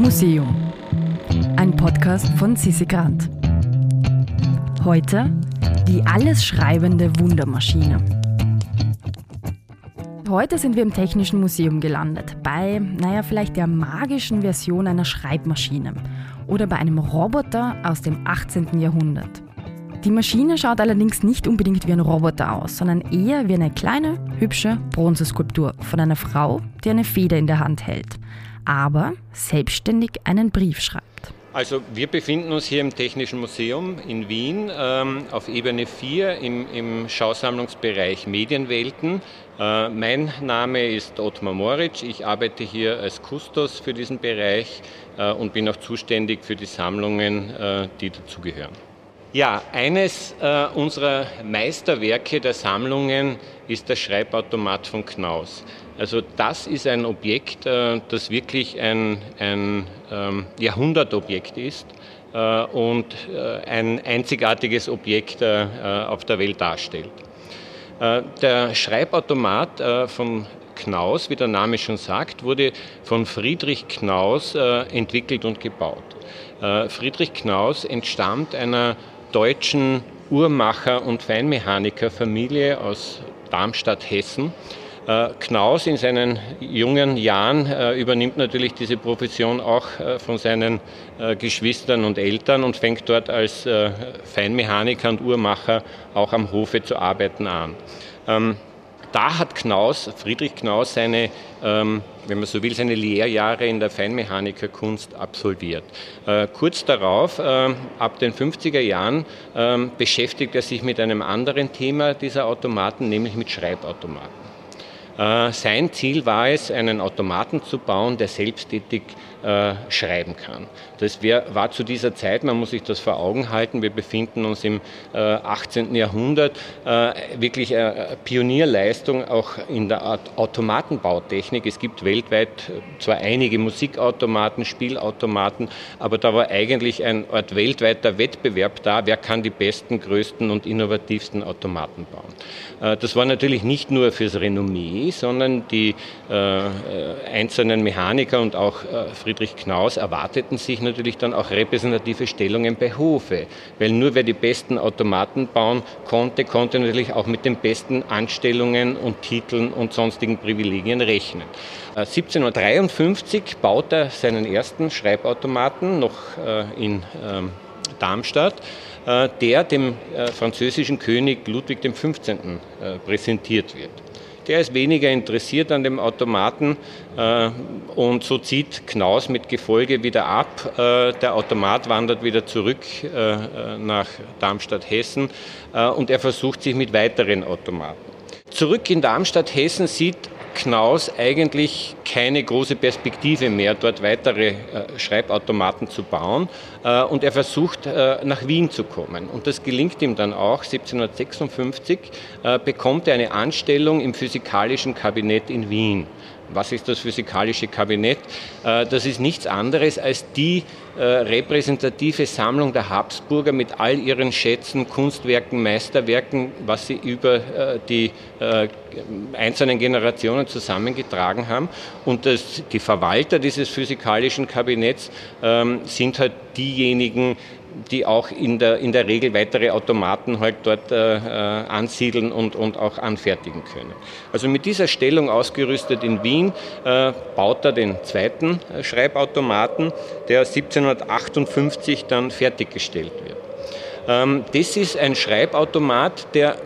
Museum. Ein Podcast von Sissi Grant. Heute die alles schreibende Wundermaschine. Heute sind wir im Technischen Museum gelandet, bei, naja, vielleicht der magischen Version einer Schreibmaschine oder bei einem Roboter aus dem 18. Jahrhundert. Die Maschine schaut allerdings nicht unbedingt wie ein Roboter aus, sondern eher wie eine kleine, hübsche Bronzeskulptur von einer Frau, die eine Feder in der Hand hält, aber selbstständig einen Brief schreibt. Also wir befinden uns hier im Technischen Museum in Wien ähm, auf Ebene 4 im, im Schausammlungsbereich Medienwelten. Äh, mein Name ist Ottmar Moritz. Ich arbeite hier als Kustos für diesen Bereich äh, und bin auch zuständig für die Sammlungen, äh, die dazugehören. Ja, eines äh, unserer Meisterwerke der Sammlungen ist der Schreibautomat von Knaus. Also das ist ein Objekt, äh, das wirklich ein, ein ähm, Jahrhundertobjekt ist äh, und äh, ein einzigartiges Objekt äh, auf der Welt darstellt. Äh, der Schreibautomat von Knaus, wie der Name schon sagt, wurde von Friedrich Knaus entwickelt und gebaut. Friedrich Knaus entstammt einer deutschen Uhrmacher- und Feinmechanikerfamilie aus Darmstadt-Hessen. Äh, Knaus in seinen jungen Jahren äh, übernimmt natürlich diese Profession auch äh, von seinen Geschwistern und Eltern und fängt dort als Feinmechaniker und Uhrmacher auch am Hofe zu arbeiten an. Da hat Knaus, Friedrich Knaus, seine, ähm, wenn man so will, seine Lehrjahre in der Feinmechanikerkunst absolviert. Äh, kurz darauf, äh, ab den 50er Jahren, äh, beschäftigt er sich mit einem anderen Thema dieser Automaten, nämlich mit Schreibautomaten. Äh, sein Ziel war es, einen Automaten zu bauen, der selbsttätig äh, schreiben kann. Das wär, war zu dieser Zeit, man muss sich das vor Augen halten, wir befinden uns im äh, 18. Jahrhundert, äh, wirklich eine Pionierleistung auch in der Automatenbautechnik. Es gibt weltweit zwar einige Musikautomaten, Spielautomaten, aber da war eigentlich ein Ort weltweiter Wettbewerb da, wer kann die besten, größten und innovativsten Automaten bauen. Äh, das war natürlich nicht nur fürs Renommee, sondern die äh, einzelnen Mechaniker und auch Friedrich Knaus erwarteten sich natürlich dann auch repräsentative Stellungen bei Hofe, weil nur wer die besten Automaten bauen konnte, konnte natürlich auch mit den besten Anstellungen und Titeln und sonstigen Privilegien rechnen. 1753 äh, baut er seinen ersten Schreibautomaten noch äh, in ähm, Darmstadt äh, der dem französischen König Ludwig XV. präsentiert wird der ist weniger interessiert an dem Automaten äh, und so zieht Knaus mit Gefolge wieder ab. Äh, der Automat wandert wieder zurück äh, nach Darmstadt-Hessen und er versucht sich mit weiteren Automaten. Zurück in Darmstadt-Hessen sieht Knaus eigentlich keine große Perspektive mehr, dort weitere äh, Schreibautomaten zu bauen. Äh, und er versucht, äh, nach Wien zu kommen. Und das gelingt ihm dann auch. 1756 äh, bekommt er eine Anstellung im Physikalischen Kabinett in Wien. Was ist das physikalische Kabinett? Äh, das ist nichts anderes als die äh, repräsentative Sammlung der Habsburger mit all ihren Schätzen, Kunstwerken, Meisterwerken, was sie über äh, die einzelnen Generationen zusammengetragen haben. Und das, die Verwalter dieses physikalischen Kabinetts ähm, sind halt diejenigen, die auch in der, in der Regel weitere Automaten halt dort äh, äh, ansiedeln und, und auch anfertigen können. Also mit dieser Stellung ausgerüstet in Wien äh, baut er den zweiten äh, Schreibautomaten, der 1758 dann fertiggestellt wird. Ähm, das ist ein Schreibautomat, der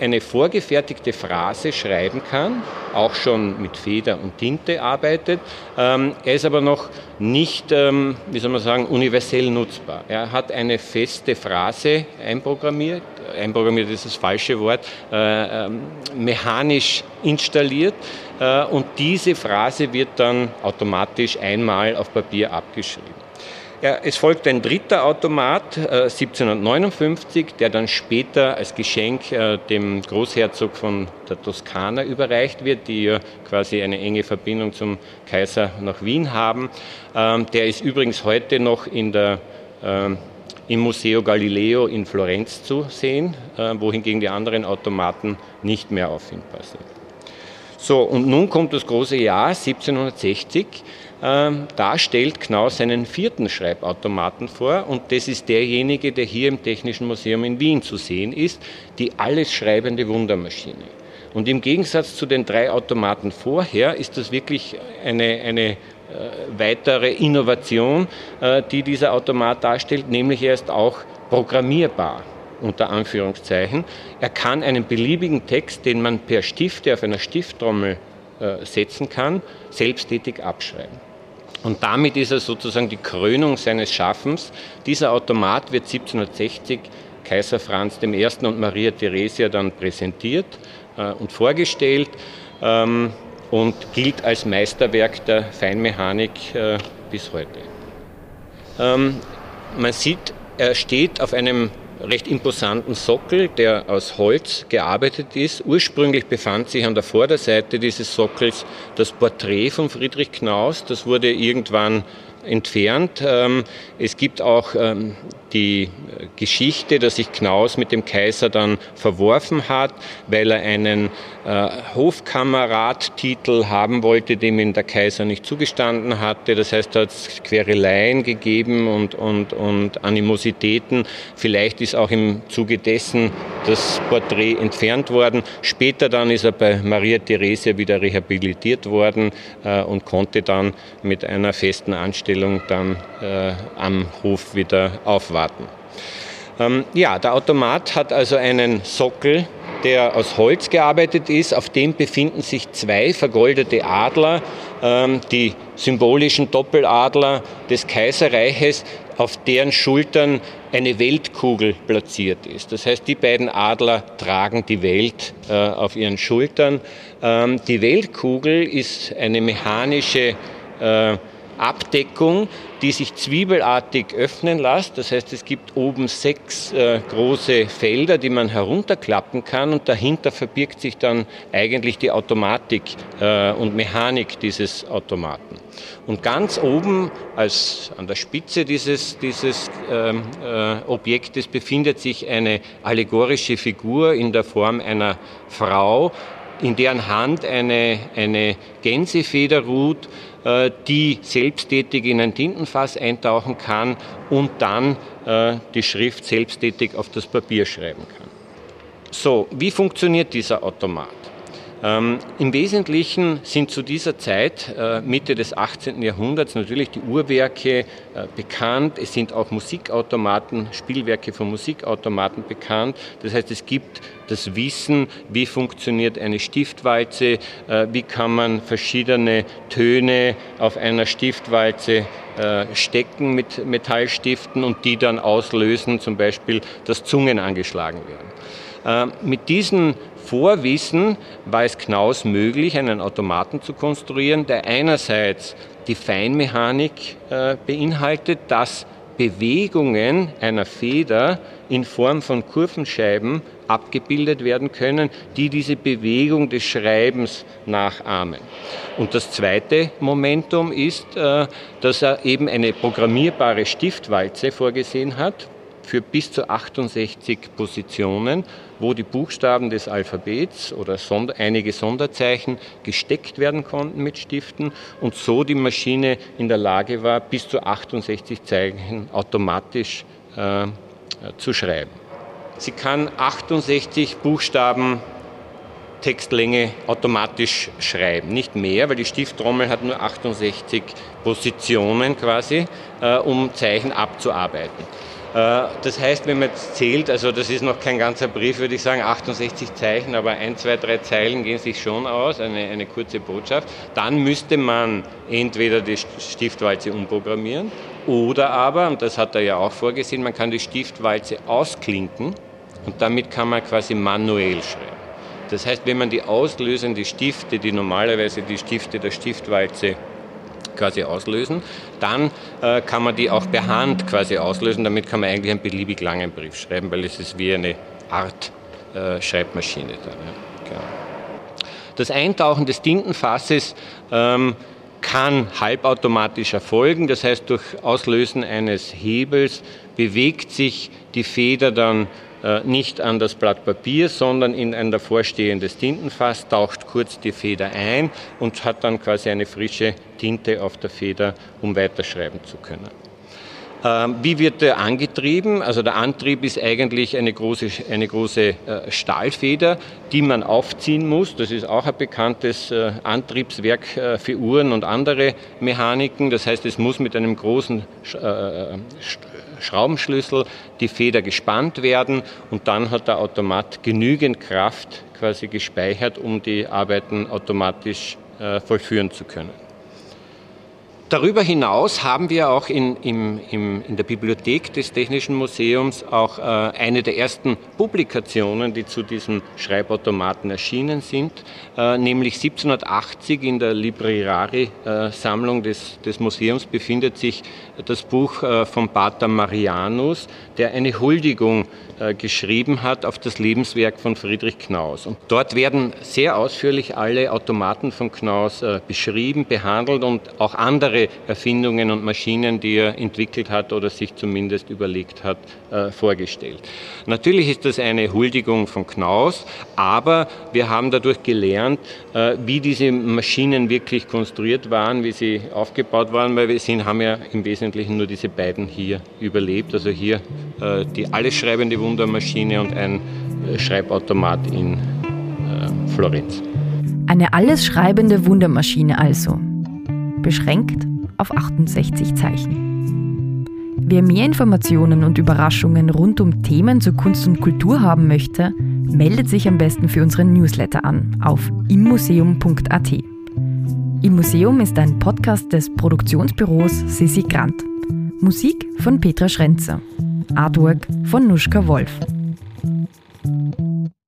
eine vorgefertigte Phrase schreiben kann, auch schon mit Feder und Tinte arbeitet. Ähm, er ist aber noch nicht, ähm, wie soll man sagen, universell nutzbar. Er hat eine feste Phrase einprogrammiert, einprogrammiert ist das falsche Wort, äh, ähm, mechanisch installiert äh, und diese Phrase wird dann automatisch einmal auf Papier abgeschrieben. Ja, es folgt ein dritter Automat äh, 1759, der dann später als Geschenk äh, dem Großherzog von der Toskana überreicht wird, die ja quasi eine enge Verbindung zum Kaiser nach Wien haben. Ähm, der ist übrigens heute noch in der, äh, im Museo Galileo in Florenz zu sehen, äh, wohingegen die anderen Automaten nicht mehr auffindbar sind. So, und nun kommt das große Jahr 1760. Ähm, da stellt Knaus seinen vierten Schreibautomaten vor und das ist derjenige, der hier im Technischen Museum in Wien zu sehen ist, die alles schreibende Wundermaschine. Und im Gegensatz zu den drei Automaten vorher ist das wirklich eine, eine äh, weitere Innovation, äh, die dieser Automat darstellt, nämlich er ist auch programmierbar unter Anführungszeichen. Er kann einen beliebigen Text, den man per Stifte auf einer Stifttrommel äh, setzen kann, selbsttätig abschreiben. Und damit ist er sozusagen die Krönung seines Schaffens. Dieser Automat wird 1760 Kaiser Franz I. und Maria Theresia dann präsentiert äh, und vorgestellt ähm, und gilt als Meisterwerk der Feinmechanik äh, bis heute. Ähm, man sieht, er steht auf einem recht imposanten Sockel, der aus Holz gearbeitet ist. Ursprünglich befand sich an der Vorderseite dieses Sockels das Porträt von Friedrich Knaus. Das wurde irgendwann entfernt. Ähm, es gibt auch ähm, die Geschichte, dass sich Knaus mit dem Kaiser dann verworfen hat, weil er einen äh, Hofkamerad-Titel haben wollte, dem ihm der Kaiser nicht zugestanden hatte. Das heißt, da hat es Quereleien gegeben und, und, und Animositäten. Vielleicht ist auch im Zuge dessen das Porträt entfernt worden. Später dann ist er bei Maria Theresia wieder rehabilitiert worden äh, und konnte dann mit einer festen Anstellung dann äh, am Hof wieder aufwarten warten. Ähm, ja, der Automat hat also einen Sockel, der aus Holz gearbeitet ist. Auf dem befinden sich zwei vergoldete Adler, ähm, die symbolischen Doppeladler des Kaiserreiches, auf deren Schultern eine Weltkugel platziert ist. Das heißt, die beiden Adler tragen die Welt äh, auf ihren Schultern. Ähm, die Weltkugel ist eine mechanische äh, Abdeckung, die sich zwiebelartig öffnen lässt. Das heißt, es gibt oben sechs äh, große Felder, die man herunterklappen kann und dahinter verbirgt sich dann eigentlich die Automatik äh, und Mechanik dieses Automaten. Und ganz oben, als an der Spitze dieses, dieses ähm, äh, Objektes, befindet sich eine allegorische Figur in der Form einer Frau, in deren Hand eine, eine Gänsefeder ruht, äh, die selbsttätig in ein Tintenfass eintauchen kann und dann äh, die Schrift selbsttätig auf das Papier schreiben kann. So, wie funktioniert dieser Automat? Ähm, Im Wesentlichen sind zu dieser Zeit, äh, Mitte des 18. Jahrhunderts, natürlich die Uhrwerke äh, bekannt. Es sind auch Musikautomaten, Spielwerke von Musikautomaten bekannt. Das heißt, es gibt das Wissen, wie funktioniert eine Stiftwalze, äh, wie kann man verschiedene Töne auf einer Stiftwalze äh, stecken mit Metallstiften und die dann auslösen, zum Beispiel, dass Zungen angeschlagen werden. Äh, mit diesen Vorwissen war es Knaus möglich, einen Automaten zu konstruieren, der einerseits die Feinmechanik äh, beinhaltet, dass Bewegungen einer Feder in Form von Kurvenscheiben abgebildet werden können, die diese Bewegung des Schreibens nachahmen. Und das zweite Momentum ist, äh, dass er eben eine programmierbare Stiftwalze vorgesehen hat, für bis zu 68 Positionen, wo die Buchstaben des Alphabets oder Sonder einige Sonderzeichen gesteckt werden konnten mit Stiften und so die Maschine in der Lage war, bis zu 68 Zeichen automatisch äh, zu schreiben. Sie kann 68 Buchstaben Textlänge automatisch schreiben. Nicht mehr, weil die Stifttrommel hat nur 68 Positionen quasi, äh, um Zeichen abzuarbeiten. Äh, das heißt, wenn man jetzt zählt, also das ist noch kein ganzer Brief, würde ich sagen, 68 Zeichen, aber ein, zwei, drei Zeilen gehen sich schon aus, eine, eine kurze Botschaft, dann müsste man entweder die Stiftwalze umprogrammieren oder aber, und das hat er ja auch vorgesehen, man kann die Stiftwalze ausklinken und damit kann man quasi manuell schreiben. Das heißt, wenn man die auslösende Stifte, die normalerweise die Stifte der Stiftwalze quasi auslösen. Dann äh, kann man die auch per Hand quasi auslösen. Damit kann man eigentlich einen beliebig langen Brief schreiben, weil es ist wie eine Art äh, Schreibmaschine. Dann, ja. genau. Das Eintauchen des Tintenfasses ähm, kann halbautomatisch erfolgen. Das heißt, durch Auslösen eines Hebels bewegt sich die Feder dann nicht an das Blatt Papier, sondern in ein davor stehendes Tintenfass, taucht kurz die Feder ein und hat dann quasi eine frische Tinte auf der Feder, um weiterschreiben zu können. Ähm, wie wird der angetrieben? Also der Antrieb ist eigentlich eine große, eine große äh, Stahlfeder, die man aufziehen muss. Das ist auch ein bekanntes äh, Antriebswerk äh, für Uhren und andere Mechaniken. Das heißt, es muss mit einem großen Schraubenschlüssel die Feder gespannt werden und dann hat der Automat genügend Kraft quasi gespeichert, um die Arbeiten automatisch vollführen zu können. Darüber hinaus haben wir auch in, im, im, in der Bibliothek des Technischen Museums auch äh, eine der ersten Publikationen, die zu diesem Schreibautomaten erschienen sind, äh, nämlich 1780 in der Librari-Sammlung des, des, Museums befindet sich das Buch äh, von Pater Marianus, der eine Huldigung äh, geschrieben hat auf das Lebenswerk von Friedrich Knaus. Und dort werden sehr ausführlich alle Automaten von Knaus äh, beschrieben, behandelt und auch andere Erfindungen und Maschinen, die er entwickelt hat oder sich zumindest überlegt hat, äh, vorgestellt. Natürlich ist das eine Huldigung von Knaus, aber wir haben dadurch gelernt, wie diese Maschinen wirklich konstruiert waren, wie sie aufgebaut waren, weil wir sind, haben ja im Wesentlichen nur diese beiden hier überlebt. Also hier die alles schreibende Wundermaschine und ein äh, Schreibautomat in äh, Florenz. Eine alles schreibende Wundermaschine also. Beschränkt auf 68 Zeichen. Wer mehr Informationen und Überraschungen rund um Themen zur Kunst und Kultur haben möchte, meldet sich am besten für unseren Newsletter an auf immuseum.at. Im Museum ist ein Podcast des Produktionsbüros Sissi Grant. Musik von Petra Schrenzer. Artwork von Nuschka Wolf.